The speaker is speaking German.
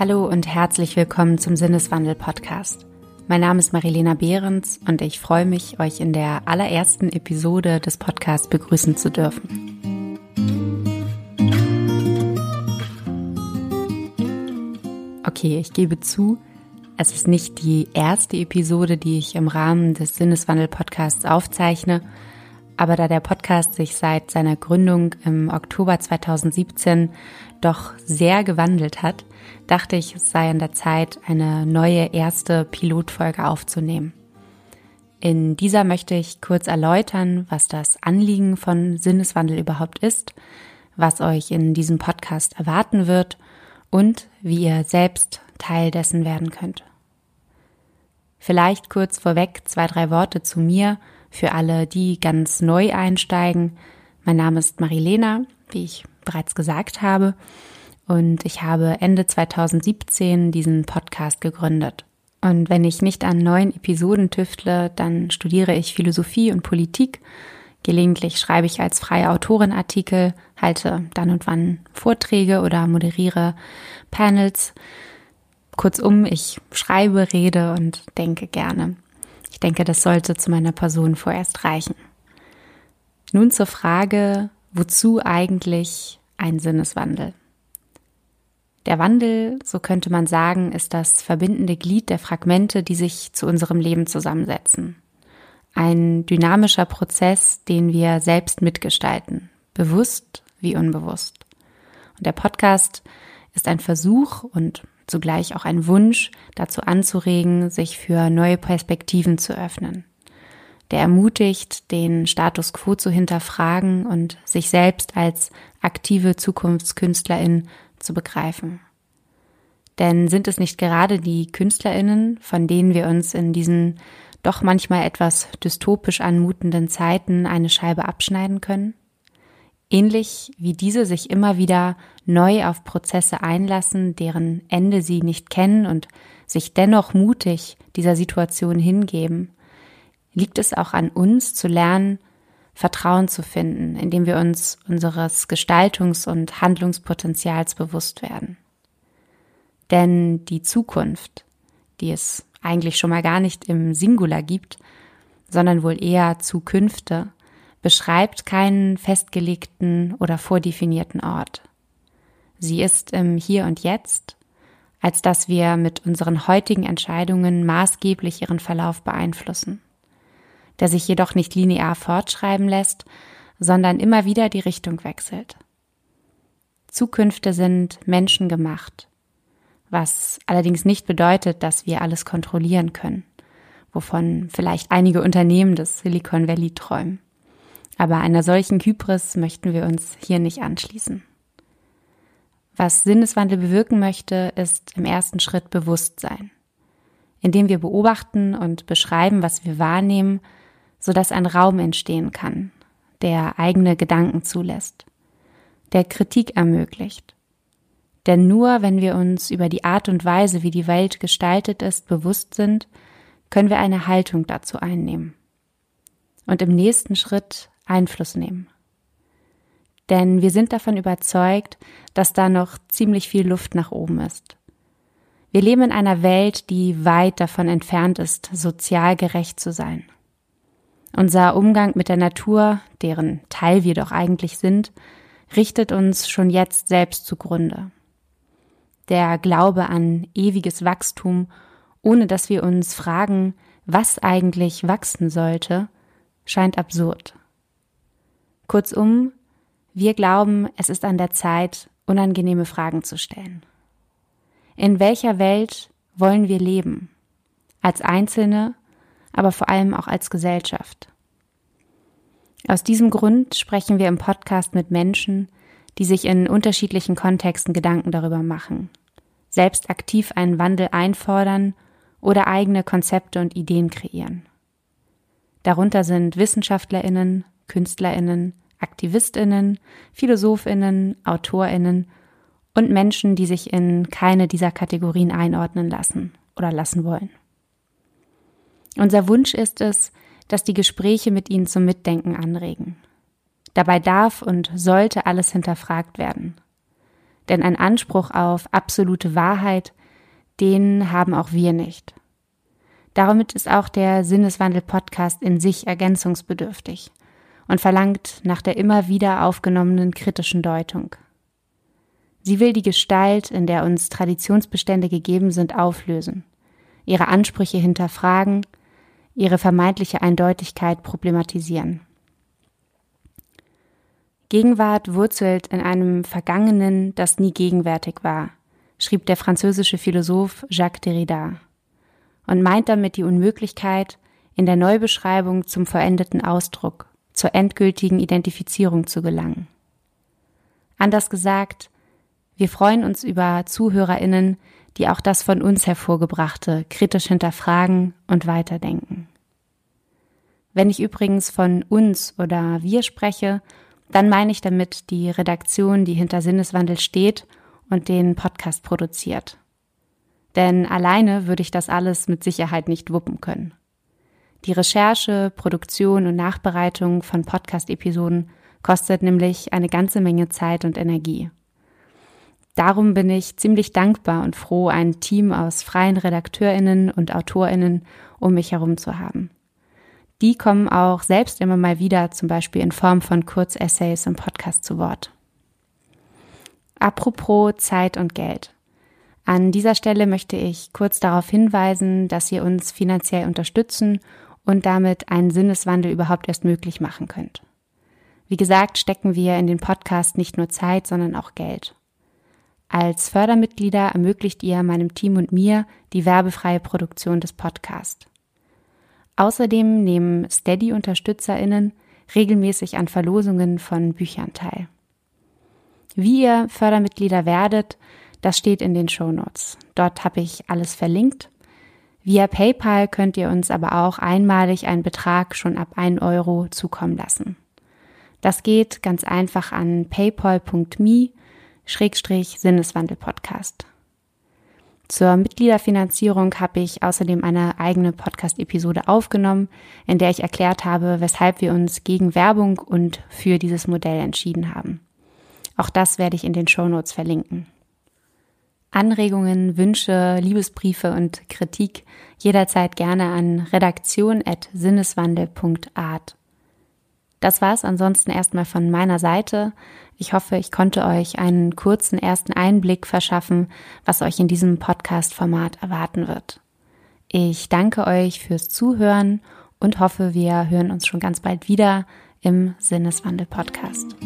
Hallo und herzlich willkommen zum Sinneswandel Podcast. Mein Name ist Marilena Behrens und ich freue mich, euch in der allerersten Episode des Podcasts begrüßen zu dürfen. Okay, ich gebe zu, es ist nicht die erste Episode, die ich im Rahmen des Sinneswandel Podcasts aufzeichne, aber da der Podcast sich seit seiner Gründung im Oktober 2017 doch sehr gewandelt hat, dachte ich, es sei an der Zeit, eine neue erste Pilotfolge aufzunehmen. In dieser möchte ich kurz erläutern, was das Anliegen von Sinneswandel überhaupt ist, was euch in diesem Podcast erwarten wird und wie ihr selbst Teil dessen werden könnt. Vielleicht kurz vorweg zwei, drei Worte zu mir für alle, die ganz neu einsteigen. Mein Name ist Marilena, wie ich bereits gesagt habe, und ich habe Ende 2017 diesen Podcast gegründet. Und wenn ich nicht an neuen Episoden tüftle, dann studiere ich Philosophie und Politik. Gelegentlich schreibe ich als freie Autorin Artikel, halte dann und wann Vorträge oder moderiere Panels. Kurzum, ich schreibe, rede und denke gerne. Ich denke, das sollte zu meiner Person vorerst reichen. Nun zur Frage, wozu eigentlich ein Sinneswandel? Der Wandel, so könnte man sagen, ist das verbindende Glied der Fragmente, die sich zu unserem Leben zusammensetzen. Ein dynamischer Prozess, den wir selbst mitgestalten, bewusst wie unbewusst. Und der Podcast ist ein Versuch und zugleich auch ein Wunsch, dazu anzuregen, sich für neue Perspektiven zu öffnen. Der ermutigt, den Status quo zu hinterfragen und sich selbst als aktive Zukunftskünstlerin zu begreifen. Denn sind es nicht gerade die Künstlerinnen, von denen wir uns in diesen doch manchmal etwas dystopisch anmutenden Zeiten eine Scheibe abschneiden können? Ähnlich wie diese sich immer wieder neu auf Prozesse einlassen, deren Ende sie nicht kennen und sich dennoch mutig dieser Situation hingeben, liegt es auch an uns zu lernen, Vertrauen zu finden, indem wir uns unseres Gestaltungs- und Handlungspotenzials bewusst werden. Denn die Zukunft, die es eigentlich schon mal gar nicht im Singular gibt, sondern wohl eher Zukünfte, beschreibt keinen festgelegten oder vordefinierten Ort. Sie ist im Hier und Jetzt, als dass wir mit unseren heutigen Entscheidungen maßgeblich ihren Verlauf beeinflussen, der sich jedoch nicht linear fortschreiben lässt, sondern immer wieder die Richtung wechselt. Zukünfte sind menschengemacht, was allerdings nicht bedeutet, dass wir alles kontrollieren können, wovon vielleicht einige Unternehmen des Silicon Valley träumen. Aber einer solchen Hybris möchten wir uns hier nicht anschließen. Was Sinneswandel bewirken möchte, ist im ersten Schritt Bewusstsein, indem wir beobachten und beschreiben, was wir wahrnehmen, sodass ein Raum entstehen kann, der eigene Gedanken zulässt, der Kritik ermöglicht. Denn nur wenn wir uns über die Art und Weise, wie die Welt gestaltet ist, bewusst sind, können wir eine Haltung dazu einnehmen. Und im nächsten Schritt Einfluss nehmen. Denn wir sind davon überzeugt, dass da noch ziemlich viel Luft nach oben ist. Wir leben in einer Welt, die weit davon entfernt ist, sozial gerecht zu sein. Unser Umgang mit der Natur, deren Teil wir doch eigentlich sind, richtet uns schon jetzt selbst zugrunde. Der Glaube an ewiges Wachstum, ohne dass wir uns fragen, was eigentlich wachsen sollte, scheint absurd. Kurzum, wir glauben, es ist an der Zeit, unangenehme Fragen zu stellen. In welcher Welt wollen wir leben? Als Einzelne, aber vor allem auch als Gesellschaft. Aus diesem Grund sprechen wir im Podcast mit Menschen, die sich in unterschiedlichen Kontexten Gedanken darüber machen, selbst aktiv einen Wandel einfordern oder eigene Konzepte und Ideen kreieren. Darunter sind Wissenschaftlerinnen, Künstlerinnen, Aktivistinnen, Philosophinnen, Autorinnen und Menschen, die sich in keine dieser Kategorien einordnen lassen oder lassen wollen. Unser Wunsch ist es, dass die Gespräche mit ihnen zum Mitdenken anregen. Dabei darf und sollte alles hinterfragt werden. Denn ein Anspruch auf absolute Wahrheit, den haben auch wir nicht. Damit ist auch der Sinneswandel-Podcast in sich ergänzungsbedürftig und verlangt nach der immer wieder aufgenommenen kritischen Deutung. Sie will die Gestalt, in der uns Traditionsbestände gegeben sind, auflösen, ihre Ansprüche hinterfragen, ihre vermeintliche Eindeutigkeit problematisieren. Gegenwart wurzelt in einem Vergangenen, das nie gegenwärtig war, schrieb der französische Philosoph Jacques Derrida und meint damit die Unmöglichkeit, in der Neubeschreibung zum vollendeten Ausdruck, zur endgültigen Identifizierung zu gelangen. Anders gesagt, wir freuen uns über Zuhörerinnen, die auch das von uns hervorgebrachte kritisch hinterfragen und weiterdenken. Wenn ich übrigens von uns oder wir spreche, dann meine ich damit die Redaktion, die hinter Sinneswandel steht und den Podcast produziert. Denn alleine würde ich das alles mit Sicherheit nicht wuppen können. Die Recherche, Produktion und Nachbereitung von Podcast-Episoden kostet nämlich eine ganze Menge Zeit und Energie. Darum bin ich ziemlich dankbar und froh, ein Team aus freien Redakteurinnen und Autorinnen um mich herum zu haben. Die kommen auch selbst immer mal wieder, zum Beispiel in Form von Kurzessays im Podcast zu Wort. Apropos Zeit und Geld. An dieser Stelle möchte ich kurz darauf hinweisen, dass ihr uns finanziell unterstützen und damit einen Sinneswandel überhaupt erst möglich machen könnt. Wie gesagt, stecken wir in den Podcast nicht nur Zeit, sondern auch Geld. Als Fördermitglieder ermöglicht ihr meinem Team und mir die werbefreie Produktion des Podcasts. Außerdem nehmen Steady-UnterstützerInnen regelmäßig an Verlosungen von Büchern teil. Wie ihr Fördermitglieder werdet, das steht in den Show Notes. Dort habe ich alles verlinkt. Via PayPal könnt ihr uns aber auch einmalig einen Betrag schon ab 1 Euro zukommen lassen. Das geht ganz einfach an paypal.me Schrägstrich Sinneswandel. Zur Mitgliederfinanzierung habe ich außerdem eine eigene Podcast-Episode aufgenommen, in der ich erklärt habe, weshalb wir uns gegen Werbung und für dieses Modell entschieden haben. Auch das werde ich in den Show Notes verlinken. Anregungen, Wünsche, Liebesbriefe und Kritik jederzeit gerne an redaktion.sinneswandel.art. Das war's ansonsten erstmal von meiner Seite. Ich hoffe, ich konnte euch einen kurzen ersten Einblick verschaffen, was euch in diesem Podcast-Format erwarten wird. Ich danke euch fürs Zuhören und hoffe, wir hören uns schon ganz bald wieder im Sinneswandel-Podcast.